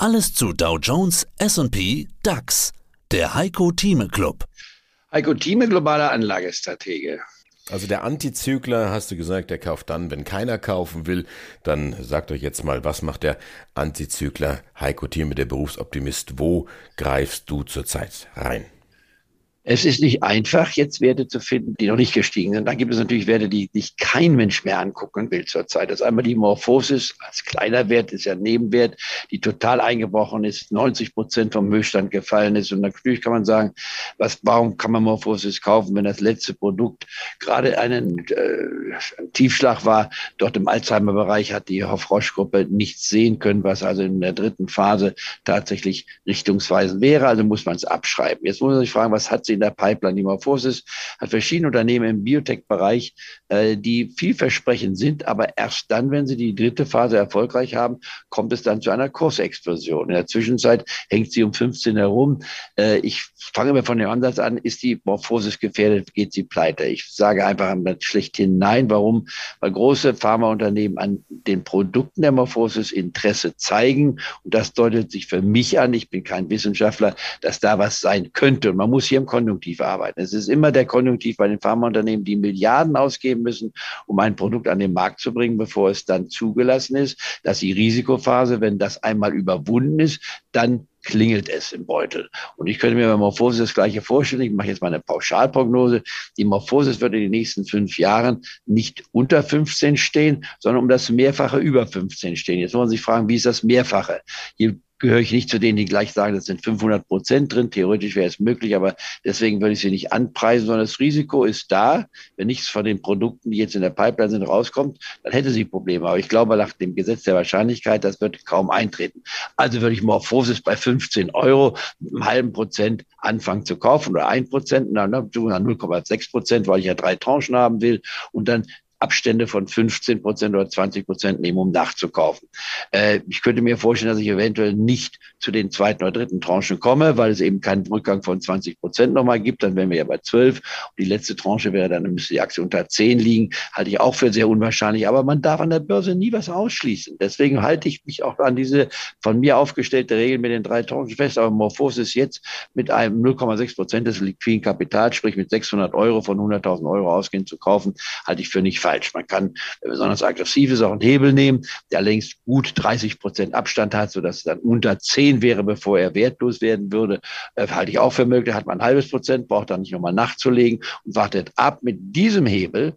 Alles zu Dow Jones, S&P, DAX. Der Heiko Thieme Club. Heiko Thieme, globaler Anlagestratege. Also der Antizykler, hast du gesagt, der kauft dann, wenn keiner kaufen will. Dann sagt euch jetzt mal, was macht der Antizykler Heiko Thieme, der Berufsoptimist? Wo greifst du zurzeit rein? Es ist nicht einfach, jetzt Werte zu finden, die noch nicht gestiegen sind. Dann gibt es natürlich Werte, die sich kein Mensch mehr angucken will zurzeit. Das ist einmal die Morphosis als kleiner Wert, ist ja ein Nebenwert, die total eingebrochen ist, 90 Prozent vom Müllstand gefallen ist. Und natürlich kann man sagen, was, warum kann man Morphosis kaufen, wenn das letzte Produkt gerade einen äh, Tiefschlag war? Dort im Alzheimer-Bereich hat die Hoff-Roche-Gruppe nichts sehen können, was also in der dritten Phase tatsächlich richtungsweisend wäre. Also muss man es abschreiben. Jetzt muss man sich fragen, was hat sie in der Pipeline. Die Morphosis hat verschiedene Unternehmen im Biotech-Bereich, äh, die vielversprechend sind, aber erst dann, wenn sie die dritte Phase erfolgreich haben, kommt es dann zu einer Kursexplosion. In der Zwischenzeit hängt sie um 15 herum. Äh, ich fange mir von dem Ansatz an, ist die Morphosis gefährdet, geht sie pleite. Ich sage einfach schlechthin nein. Warum? Weil große Pharmaunternehmen an den Produkten der Morphosis Interesse zeigen. Und das deutet sich für mich an, ich bin kein Wissenschaftler, dass da was sein könnte. Und man muss hier im Kontext Konjunktiv arbeiten. Es ist immer der Konjunktiv bei den Pharmaunternehmen, die Milliarden ausgeben müssen, um ein Produkt an den Markt zu bringen, bevor es dann zugelassen ist. Dass die Risikophase, wenn das einmal überwunden ist, dann klingelt es im Beutel. Und ich könnte mir bei Morphosis das Gleiche vorstellen. Ich mache jetzt mal eine Pauschalprognose. Die Morphosis wird in den nächsten fünf Jahren nicht unter 15 stehen, sondern um das Mehrfache über 15 stehen. Jetzt muss man sich fragen, wie ist das Mehrfache? Je gehöre ich nicht zu denen, die gleich sagen, das sind 500 Prozent drin. Theoretisch wäre es möglich, aber deswegen würde ich sie nicht anpreisen, sondern das Risiko ist da. Wenn nichts von den Produkten, die jetzt in der Pipeline sind, rauskommt, dann hätte sie Probleme. Aber ich glaube, nach dem Gesetz der Wahrscheinlichkeit, das wird kaum eintreten. Also würde ich Morphosis bei 15 Euro mit einem halben Prozent anfangen zu kaufen oder ein Prozent, dann 0,6 Prozent, weil ich ja drei Tranchen haben will und dann Abstände von 15 Prozent oder 20 Prozent nehmen, um nachzukaufen. Äh, ich könnte mir vorstellen, dass ich eventuell nicht zu den zweiten oder dritten Tranchen komme, weil es eben keinen Rückgang von 20 Prozent nochmal gibt. Dann wären wir ja bei 12. Und die letzte Tranche wäre dann, müsste die Aktie unter 10 liegen. Halte ich auch für sehr unwahrscheinlich. Aber man darf an der Börse nie was ausschließen. Deswegen halte ich mich auch an diese von mir aufgestellte Regel mit den drei Tranchen fest. Aber Morphos ist jetzt mit einem 0,6 Prozent des liquiden Kapitals, sprich mit 600 Euro von 100.000 Euro ausgehend zu kaufen, halte ich für nicht falsch. Man kann, besonders aggressiv ist, auch einen Hebel nehmen, der längst gut 30 Prozent Abstand hat, sodass es dann unter 10 wäre, bevor er wertlos werden würde. Äh, halte ich auch für möglich. Hat man ein halbes Prozent, braucht dann nicht nochmal nachzulegen und wartet ab mit diesem Hebel,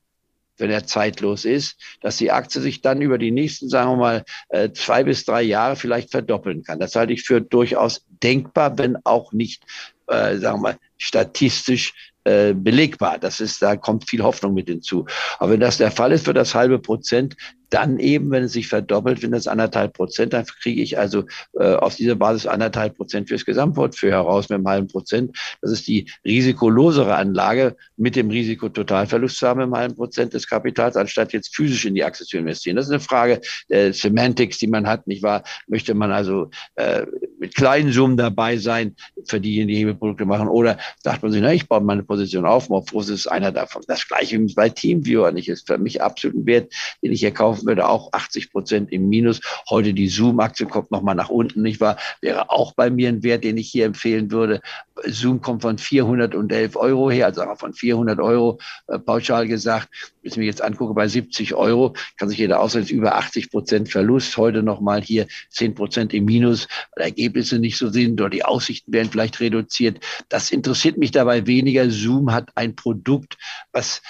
wenn er zeitlos ist, dass die Aktie sich dann über die nächsten, sagen wir mal, äh, zwei bis drei Jahre vielleicht verdoppeln kann. Das halte ich für durchaus denkbar, wenn auch nicht, äh, sagen wir mal, statistisch äh, belegbar. Das ist, da kommt viel Hoffnung mit hinzu. Aber wenn das der Fall ist für das halbe Prozent, dann eben, wenn es sich verdoppelt, wenn das anderthalb Prozent, dann kriege ich also äh, auf dieser Basis anderthalb Prozent fürs Gesamtportfolio heraus mit einem halben Prozent. Das ist die risikolosere Anlage mit dem Risiko Totalverlust zu haben im halben Prozent des Kapitals, anstatt jetzt physisch in die Aktie zu investieren. Das ist eine Frage der Semantics, die man hat, nicht wahr? Möchte man also äh, mit kleinen Summen dabei sein, für diejenigen, die Hebelprodukte machen, oder sagt man sich, na, ich baue meine Position auf, Morphos ist einer davon. Das gleiche wie bei Teamviewer nicht, ist für mich absolut ein Wert, den ich hier kaufen kaufen würde, auch 80 Prozent im Minus. Heute die Zoom-Aktie kommt nochmal nach unten, nicht wahr? Wäre auch bei mir ein Wert, den ich hier empfehlen würde. Zoom kommt von 411 Euro her, also von 400 Euro äh, pauschal gesagt. Wenn ich mir jetzt angucke, bei 70 Euro kann sich jeder ausrechnen, über 80 Prozent Verlust. Heute nochmal hier 10 Prozent im Minus, weil Ergebnisse nicht so sind oder die Aussichten werden vielleicht reduziert. Das interessiert mich dabei weniger. Zoom hat ein Produkt, was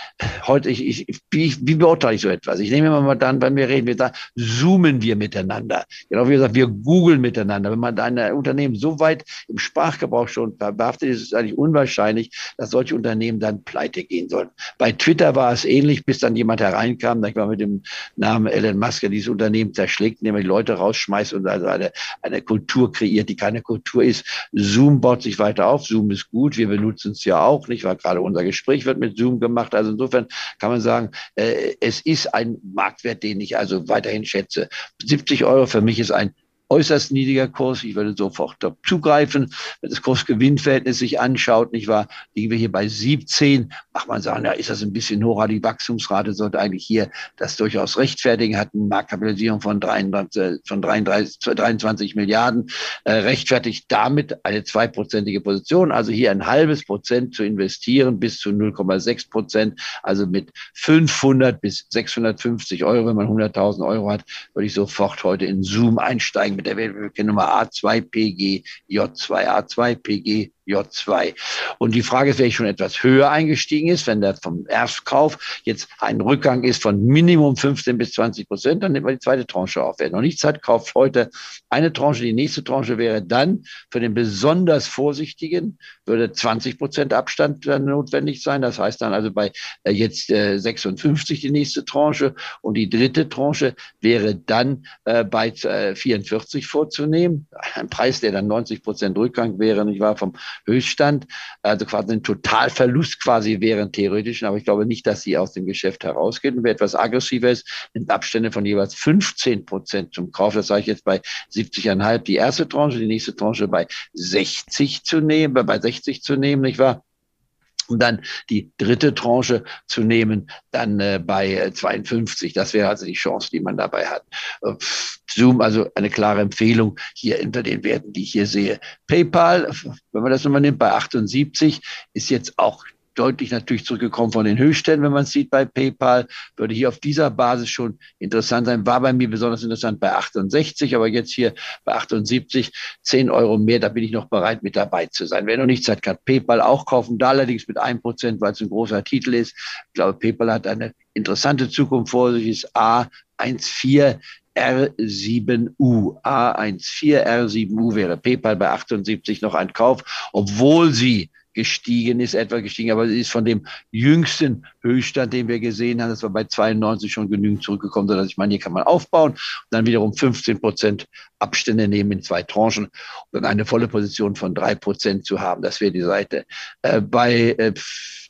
heute, ich, ich, wie, wie beurteile ich so etwas? Ich nehme immer mal dann wenn wir reden, wir sagen, zoomen wir miteinander. Genau wie gesagt, wir googeln miteinander. Wenn man ein Unternehmen so weit im Sprachgebrauch schon behaftet ist, ist es eigentlich unwahrscheinlich, dass solche Unternehmen dann pleite gehen sollen. Bei Twitter war es ähnlich, bis dann jemand hereinkam, ich war mit dem Namen Elon Musk, der dieses Unternehmen zerschlägt, er die Leute rausschmeißt und also eine, eine Kultur kreiert, die keine Kultur ist. Zoom baut sich weiter auf. Zoom ist gut. Wir benutzen es ja auch nicht, weil gerade unser Gespräch wird mit Zoom gemacht. Also insofern kann man sagen, äh, es ist ein Marktwert, den ich also weiterhin schätze. 70 Euro für mich ist ein äußerst niedriger Kurs. Ich würde sofort zugreifen. Wenn das Kursgewinnverhältnis sich anschaut, nicht wahr, liegen wir hier bei 17. Macht man sagen, ja, ist das ein bisschen hoch, die Wachstumsrate sollte eigentlich hier das durchaus rechtfertigen, hat eine Marktkapitalisierung von 33, von 33, 23 Milliarden, äh, rechtfertigt damit eine zweiprozentige Position, also hier ein halbes Prozent zu investieren bis zu 0,6 Prozent, also mit 500 bis 650 Euro, wenn man 100.000 Euro hat, würde ich sofort heute in Zoom einsteigen mit der Nummer A2PG J2 A2PG J2. Und die Frage ist, wer schon etwas höher eingestiegen ist, wenn der vom Erstkauf jetzt ein Rückgang ist von Minimum 15 bis 20 Prozent, dann nimmt man die zweite Tranche auf. Wer noch nichts hat, kauft heute eine Tranche. Die nächste Tranche wäre dann für den besonders Vorsichtigen, würde 20 Prozent Abstand dann notwendig sein. Das heißt dann also bei äh, jetzt 56 äh, die nächste Tranche. Und die dritte Tranche wäre dann äh, bei 44 vorzunehmen. Ein Preis, der dann 90 Prozent Rückgang wäre, nicht wahr, vom Höchststand. Also quasi ein Totalverlust quasi wären theoretischen, aber ich glaube nicht, dass sie aus dem Geschäft herausgehen. Und wer etwas aggressiver ist, nimmt Abstände von jeweils 15 Prozent zum Kauf. Das sage ich jetzt bei 70,5 die erste Tranche, die nächste Tranche bei 60 zu nehmen, bei 60 zu nehmen, nicht wahr? Und dann die dritte Tranche zu nehmen, dann äh, bei 52. Das wäre also die Chance, die man dabei hat. Äh, Zoom, also eine klare Empfehlung hier hinter den Werten, die ich hier sehe. PayPal, wenn man das nochmal nimmt, bei 78 ist jetzt auch deutlich natürlich zurückgekommen von den Höchstständen, wenn man es sieht bei PayPal, würde hier auf dieser Basis schon interessant sein. War bei mir besonders interessant bei 68, aber jetzt hier bei 78, 10 Euro mehr, da bin ich noch bereit mit dabei zu sein. Wer noch nichts hat, kann PayPal auch kaufen, da allerdings mit 1%, weil es ein großer Titel ist. Ich glaube, PayPal hat eine interessante Zukunft vor sich, ist A14 R7U. A14 R7U wäre PayPal bei 78 noch ein Kauf, obwohl sie gestiegen ist, etwa gestiegen, aber ist von dem jüngsten Höchststand, den wir gesehen haben, das war bei 92 schon genügend zurückgekommen, sodass ich meine, hier kann man aufbauen und dann wiederum 15 Prozent Abstände nehmen in zwei Tranchen und dann eine volle Position von drei Prozent zu haben. Das wäre die Seite. Äh, bei äh,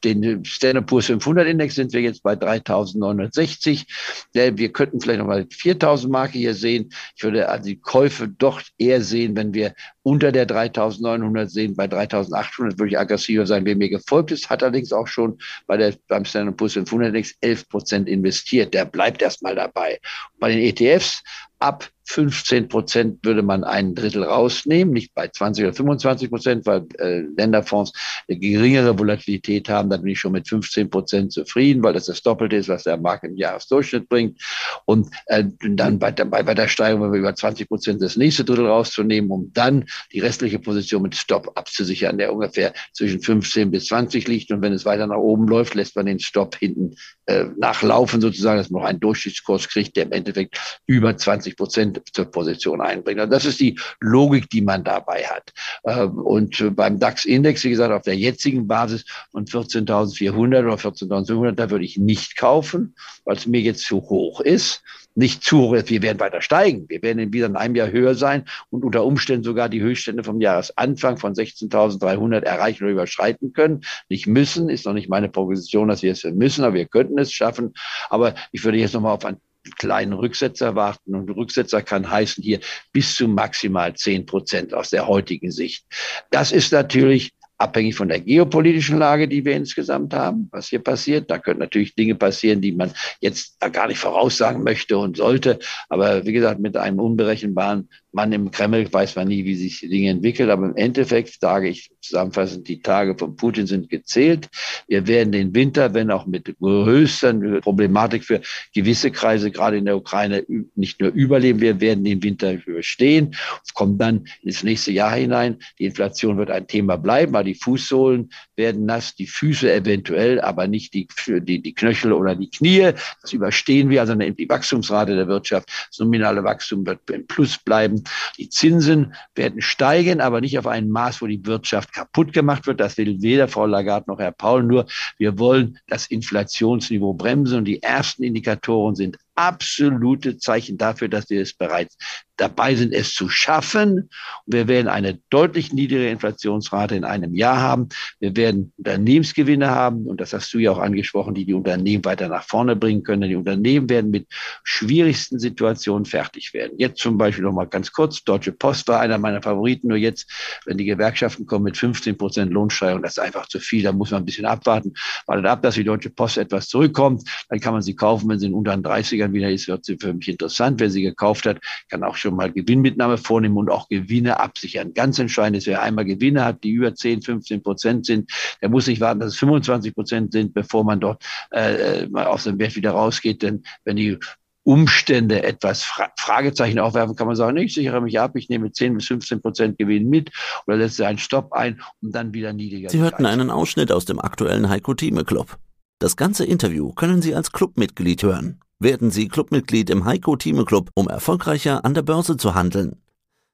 den Standard Poor's 500 Index sind wir jetzt bei 3960. Wir könnten vielleicht nochmal 4000 Marke hier sehen. Ich würde also die Käufe doch eher sehen, wenn wir unter der 3900 sehen. Bei 3800 würde ich aggressiver sein. Wer mir gefolgt ist, hat allerdings auch schon bei der, beim Standard Poor's 500 Index 11 Prozent investiert. Der bleibt erstmal dabei. Bei den ETFs ab 15 Prozent würde man ein Drittel rausnehmen, nicht bei 20 oder 25 Prozent, weil äh, Länderfonds eine geringere Volatilität haben. Da bin ich schon mit 15 Prozent zufrieden, weil das das Doppelte ist, was der Markt im Jahresdurchschnitt bringt. Und äh, dann bei der, bei der Steigerung über 20 Prozent das nächste Drittel rauszunehmen, um dann die restliche Position mit Stop abzusichern, der ungefähr zwischen 15 bis 20 liegt. Und wenn es weiter nach oben läuft, lässt man den Stop hinten äh, nachlaufen, sozusagen, dass man noch einen Durchschnittskurs kriegt, der im Endeffekt über 20 Prozent zur Position einbringt. Also das ist die Logik, die man dabei hat. Ähm, und beim DAX-Index, wie gesagt, auf der jetzigen Basis von 14.400 oder 14.500, da würde ich nicht kaufen, weil es mir jetzt zu hoch ist nicht zu hoch. Wir werden weiter steigen. Wir werden wieder in einem Jahr höher sein und unter Umständen sogar die Höchststände vom Jahresanfang von 16.300 erreichen oder überschreiten können. Nicht müssen, ist noch nicht meine Proposition, dass wir es müssen, aber wir könnten es schaffen. Aber ich würde jetzt nochmal auf ein kleinen Rücksetzer warten. Und Rücksetzer kann heißen hier bis zu maximal zehn Prozent aus der heutigen Sicht. Das ist natürlich abhängig von der geopolitischen Lage, die wir insgesamt haben, was hier passiert. Da können natürlich Dinge passieren, die man jetzt gar nicht voraussagen möchte und sollte. Aber wie gesagt, mit einem unberechenbaren Mann im Kreml weiß man nie, wie sich die Dinge entwickeln. Aber im Endeffekt sage ich zusammenfassend, die Tage von Putin sind gezählt. Wir werden den Winter, wenn auch mit größter Problematik für gewisse Kreise, gerade in der Ukraine, nicht nur überleben. Wir werden den Winter überstehen, kommen dann ins nächste Jahr hinein. Die Inflation wird ein Thema bleiben, aber die Fußsohlen werden nass, die Füße eventuell, aber nicht die, die, die Knöchel oder die Knie. Das überstehen wir. Also die Wachstumsrate der Wirtschaft, das nominale Wachstum wird im Plus bleiben. Die Zinsen werden steigen, aber nicht auf ein Maß, wo die Wirtschaft kaputt gemacht wird. Das will weder Frau Lagarde noch Herr Paul. Nur wir wollen das Inflationsniveau bremsen und die ersten Indikatoren sind absolute Zeichen dafür, dass wir es bereits dabei sind, es zu schaffen. Wir werden eine deutlich niedrige Inflationsrate in einem Jahr haben. Wir werden Unternehmensgewinne haben. Und das hast du ja auch angesprochen, die die Unternehmen weiter nach vorne bringen können. Die Unternehmen werden mit schwierigsten Situationen fertig werden. Jetzt zum Beispiel noch mal ganz kurz. Deutsche Post war einer meiner Favoriten. Nur jetzt, wenn die Gewerkschaften kommen mit 15 Prozent Lohnsteigerung, das ist einfach zu viel. Da muss man ein bisschen abwarten. Wartet ab, dass die Deutsche Post etwas zurückkommt. Dann kann man sie kaufen, wenn sie in unteren 30ern dann wieder ist, wird sie für mich interessant. Wer sie gekauft hat, kann auch schon mal Gewinnmitnahme vornehmen und auch Gewinne absichern. Ganz entscheidend ist, wer einmal Gewinne hat, die über 10, 15 Prozent sind, der muss nicht warten, dass es 25 Prozent sind, bevor man dort äh, mal aus dem Wert wieder rausgeht. Denn wenn die Umstände etwas Fra Fragezeichen aufwerfen, kann man sagen, ich sichere mich ab, ich nehme 10 bis 15 Prozent Gewinn mit oder setze einen Stopp ein und dann wieder niedriger. Sie hörten einen Ausschnitt aus dem aktuellen Heiko Thieme Club. Das ganze Interview können Sie als Clubmitglied hören. Werden Sie Clubmitglied im Heiko Thieme Club, um erfolgreicher an der Börse zu handeln.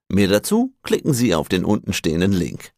Mehr dazu klicken Sie auf den untenstehenden Link.